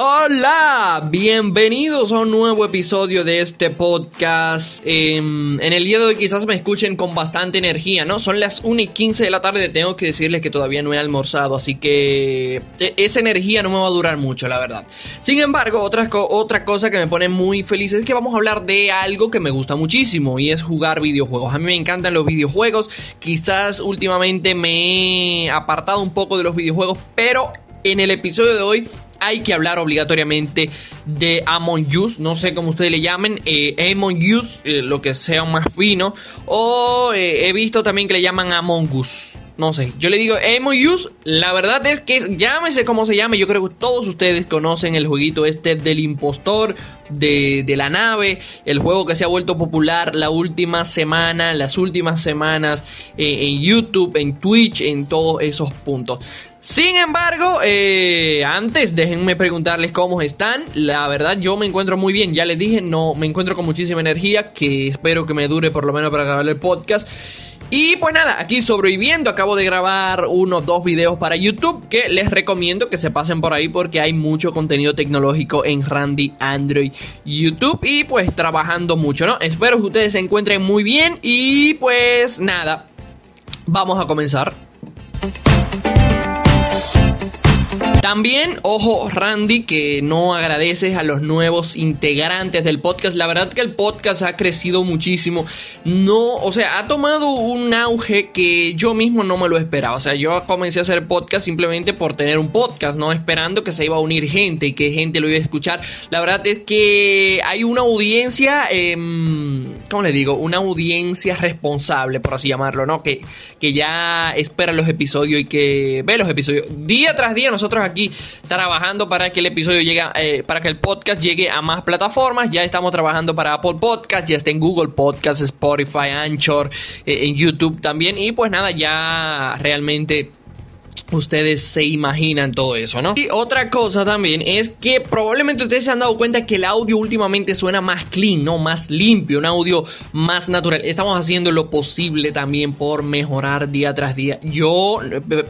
Hola, bienvenidos a un nuevo episodio de este podcast. Em, en el día de hoy quizás me escuchen con bastante energía, ¿no? Son las 1 y 15 de la tarde, tengo que decirles que todavía no he almorzado, así que e, esa energía no me va a durar mucho, la verdad. Sin embargo, otra, otra cosa que me pone muy feliz es que vamos a hablar de algo que me gusta muchísimo y es jugar videojuegos. A mí me encantan los videojuegos, quizás últimamente me he apartado un poco de los videojuegos, pero en el episodio de hoy hay que hablar obligatoriamente de Among Us, no sé cómo ustedes le llamen, eh, Among Us, eh, lo que sea más fino, o eh, he visto también que le llaman Among Us. No sé, yo le digo Among Us, la verdad es que llámese como se llame, yo creo que todos ustedes conocen el jueguito este del impostor, de, la nave, el juego que se ha vuelto popular la última semana, las últimas semanas en YouTube, en Twitch, en todos esos puntos. Sin embargo, eh, antes déjenme preguntarles cómo están. La verdad yo me encuentro muy bien. Ya les dije, no me encuentro con muchísima energía que espero que me dure por lo menos para grabar el podcast. Y pues nada, aquí sobreviviendo, acabo de grabar unos dos videos para YouTube que les recomiendo que se pasen por ahí porque hay mucho contenido tecnológico en Randy Android YouTube y pues trabajando mucho, ¿no? Espero que ustedes se encuentren muy bien y pues nada, vamos a comenzar. También, ojo, Randy, que no agradeces a los nuevos integrantes del podcast. La verdad que el podcast ha crecido muchísimo. No, o sea, ha tomado un auge que yo mismo no me lo esperaba. O sea, yo comencé a hacer podcast simplemente por tener un podcast, no esperando que se iba a unir gente y que gente lo iba a escuchar. La verdad es que hay una audiencia, eh, ¿cómo le digo? Una audiencia responsable, por así llamarlo, ¿no? Que, que ya espera los episodios y que ve los episodios. Día tras día nosotros aquí trabajando para que el episodio llegue, eh, para que el podcast llegue a más plataformas. Ya estamos trabajando para Apple Podcast, ya está en Google Podcast, Spotify, Anchor, eh, en YouTube también. Y pues nada, ya realmente ustedes se imaginan todo eso, ¿no? Y otra cosa también es que probablemente ustedes se han dado cuenta que el audio últimamente suena más clean, ¿no? Más limpio, un audio más natural. Estamos haciendo lo posible también por mejorar día tras día. Yo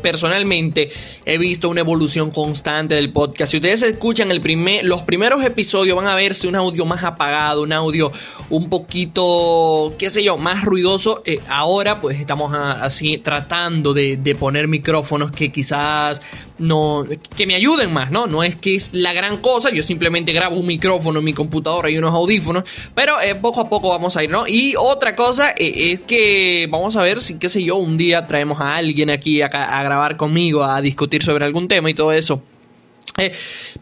personalmente he visto una evolución constante del podcast. Si ustedes escuchan el primer, los primeros episodios van a verse un audio más apagado, un audio un poquito, qué sé yo, más ruidoso. Eh, ahora pues estamos así tratando de, de poner micrófonos que quizás no que me ayuden más, ¿no? No es que es la gran cosa, yo simplemente grabo un micrófono en mi computadora y unos audífonos, pero eh, poco a poco vamos a ir, ¿no? Y otra cosa eh, es que vamos a ver si, qué sé yo, un día traemos a alguien aquí a, a grabar conmigo, a discutir sobre algún tema y todo eso. Eh,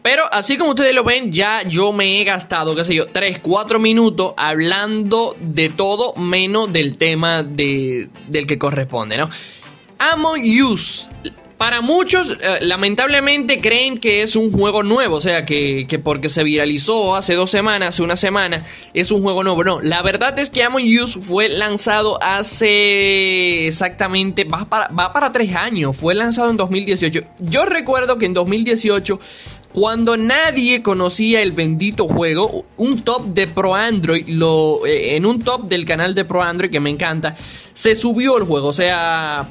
pero así como ustedes lo ven, ya yo me he gastado, qué sé yo, 3, 4 minutos hablando de todo menos del tema de, del que corresponde, ¿no? Among Us para muchos, eh, lamentablemente, creen que es un juego nuevo. O sea, que, porque se viralizó hace dos semanas, hace una semana, es un juego nuevo. No, la verdad es que Among Us fue lanzado hace exactamente. Va para, va para tres años. Fue lanzado en 2018. Yo recuerdo que en 2018 cuando nadie conocía el bendito juego, un top de Pro Android, lo, eh, en un top del canal de Pro Android que me encanta, se subió el juego. O sea,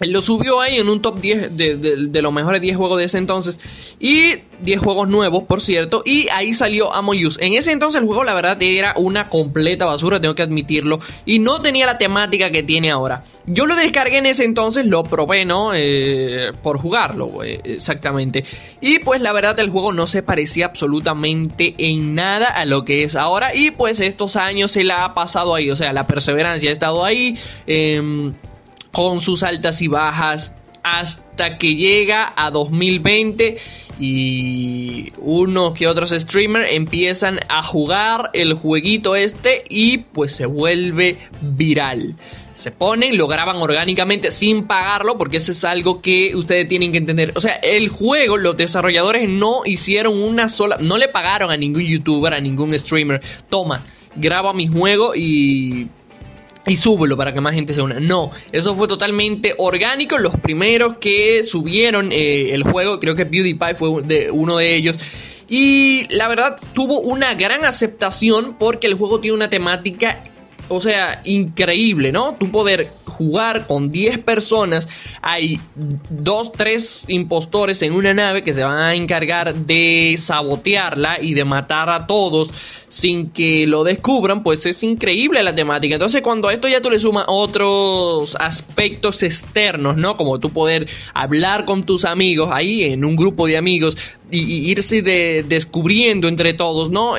lo subió ahí en un top 10 de, los mejores 10 juegos de ese entonces. Y 10 juegos nuevos, por cierto. Y ahí salió Among. En ese entonces el juego, la verdad, era una completa basura, tengo que admitirlo. Y no tenía la temática que tiene ahora. Yo lo descargué en ese entonces, lo probé, ¿no? Eh, por jugarlo, eh, exactamente. Y pues la verdad, el juego no se parecía absolutamente en nada a lo que es ahora. Y pues estos años se la ha pasado ahí. O sea, la perseverancia ha estado ahí. Eh, con sus altas y bajas hasta que llega a 2020 y unos que otros streamers empiezan a jugar el jueguito este y pues se vuelve viral. Se ponen, lo graban orgánicamente sin pagarlo porque eso es algo que ustedes tienen que entender. O sea, el juego, los desarrolladores no hicieron una sola, no le pagaron a ningún youtuber, a ningún streamer. Toma, graba mi juego y y súbelo para que más gente se una. No, eso fue totalmente orgánico. Los primeros que subieron eh, el juego, creo que PewDiePie fue uno de ellos. Y la verdad tuvo una gran aceptación porque el juego tiene una temática, o sea, increíble, ¿no? Tú poder jugar con 10 personas. Hay dos, tres impostores en una nave que se van a encargar de sabotearla y de matar a todos sin que lo descubran, pues es increíble la temática. Entonces, cuando a esto ya tú le sumas otros aspectos externos, ¿no? Como tú poder hablar con tus amigos ahí en un grupo de amigos y, irse de, descubriendo entre todos, ¿no?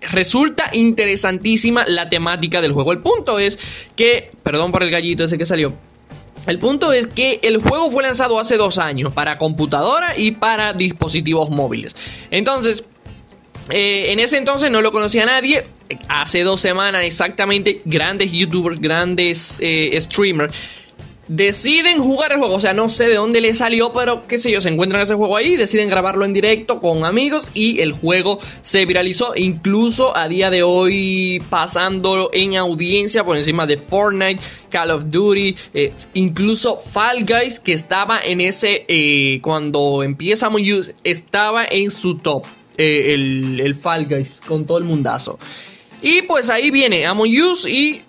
Resulta interesantísima la temática del juego. El punto es que, perdón por el gallito ese que salió. El punto es que el juego fue lanzado hace dos años para computadora y para dispositivos móviles. Entonces, eh, en ese entonces no lo conocía nadie. Hace dos semanas exactamente, grandes youtubers, grandes eh, streamers deciden jugar el juego. O sea, no sé de dónde le salió, pero qué sé yo, se encuentran ese juego ahí, deciden grabarlo en directo con amigos y el juego se viralizó. Incluso a día de hoy pasando en audiencia por encima de Fortnite, Call of Duty, eh, incluso Fall Guys que estaba en ese, cuando empieza Among estaba en su top. Eh, el, el, Fall Guys con todo el mundazo. Y pues ahí viene Among Us y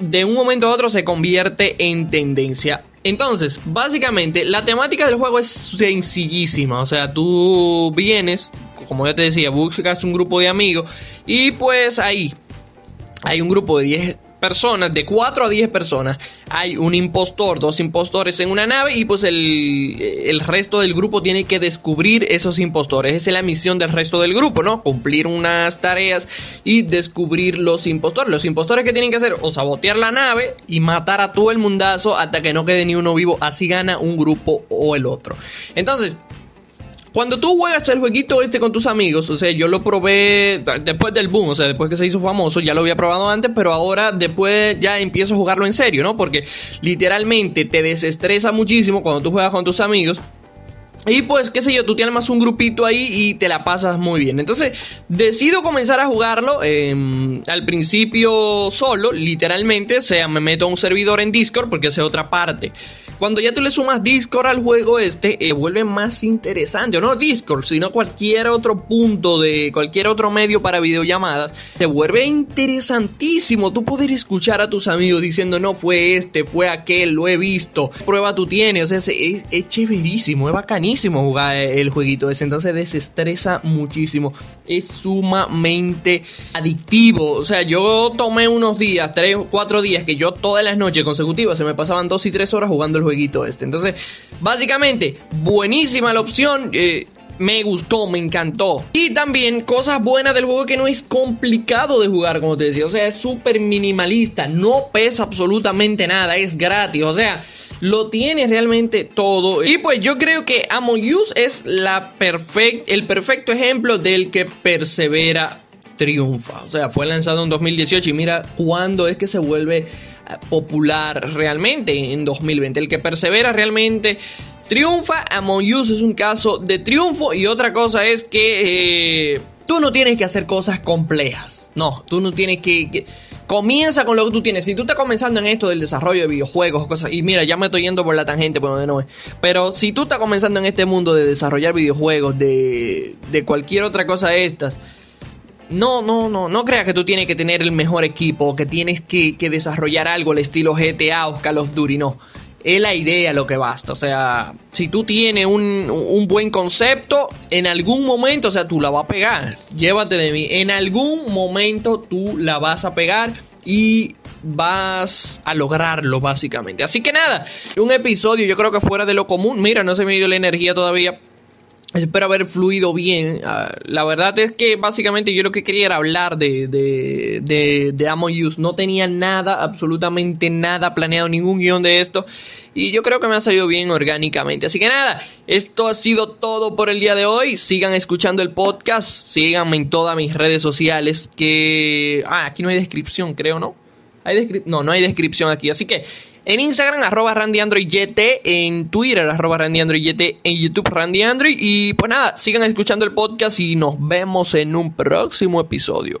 de un momento a otro se convierte en tendencia. Entonces, básicamente, la temática del juego es sencillísima. O sea, tú vienes, como ya te decía, buscas un grupo de amigos y pues ahí hay un grupo de 10 personas, de 4 a 10 personas, hay un impostor, dos impostores en una nave y pues el, resto del grupo tiene que descubrir esos impostores. Esa es la misión del resto del grupo, ¿no? Cumplir unas tareas y descubrir los impostores. Los impostores que tienen que hacer o sabotear la nave y matar a todo el mundazo hasta que no quede ni uno vivo. Así gana un grupo o el otro. Entonces, cuando tú juegas el jueguito este con tus amigos, o sea, yo lo probé después del boom, o sea, después que se hizo famoso, ya lo había probado antes, pero ahora después ya empiezo a jugarlo en serio, ¿no? Porque literalmente te desestresa muchísimo cuando tú juegas con tus amigos. Y pues, qué sé yo, tú tienes más un grupito ahí y te la pasas muy bien. Entonces, decido comenzar a jugarlo em, al principio solo, literalmente. O sea, me meto a un servidor en Discord porque es otra parte. Cuando ya tú le sumas Discord al juego este, eh, vuelve más interesante. O no Discord, sino cualquier otro punto de cualquier otro medio para videollamadas. Te vuelve interesantísimo. Tú poder escuchar a tus amigos diciendo, no fue este, fue aquel, lo he visto. Prueba tú tienes. O sea, es, chéverísimo, es bacanísimo jugar el jueguito ese. Entonces desestresa muchísimo. Es sumamente adictivo. O sea, yo tomé unos días, tres, cuatro días, que yo todas las noches consecutivas se me pasaban dos y tres horas jugando el juego este. Entonces, básicamente, buenísima la opción. Eh, me gustó, me encantó. Y también cosas buenas del juego que no es complicado de jugar, como te decía. O sea, es súper minimalista, no pesa absolutamente nada, es gratis. O sea, lo tiene realmente todo. Y pues yo creo que Among Us es la el perfecto ejemplo del que persevera triunfa. O sea, fue lanzado en 2018 y mira cuándo es que se vuelve popular realmente en 2020. El que persevera realmente triunfa. Among Us es un caso de triunfo y otra cosa es que eh, tú no tienes que hacer cosas complejas. No, tú no tienes que, Comienza con lo que tú tienes. Si tú estás comenzando en esto del desarrollo de videojuegos, cosas, y mira, ya me estoy yendo por la tangente, por donde no. Pero si tú estás comenzando en este mundo de desarrollar videojuegos, de, de cualquier otra cosa de estas, no, no, no, no creas que tú tienes que tener el mejor equipo, que tienes que, desarrollar algo al estilo GTA o Call of Duty, no. Es la idea lo que basta. O sea, si tú tienes un, un, buen concepto, en algún momento, o sea, tú la vas a pegar. Llévate de mí. En algún momento tú la vas a pegar y vas a lograrlo, básicamente. Así que nada, un episodio yo creo que fuera de lo común. Mira, no se me dio la energía todavía Espero haber fluido bien. Ah, la verdad es que básicamente yo lo que quería era hablar de, de, de, de Among Us. No tenía nada, absolutamente nada planeado, ningún guion de esto. Y yo creo que me ha salido bien orgánicamente. Así que nada, esto ha sido todo por el día de hoy. Sigan escuchando el podcast. Síganme en todas mis redes sociales. Que. Ah, aquí no hay descripción, creo, ¿no? ¿Hay no, no hay descripción aquí. Así que en Instagram, arroba RandyAndroidYT. En Twitter, arroba RandyAndroidYT. En YouTube, RandyAndroid. Y pues nada, sigan escuchando el podcast y nos vemos en un próximo episodio.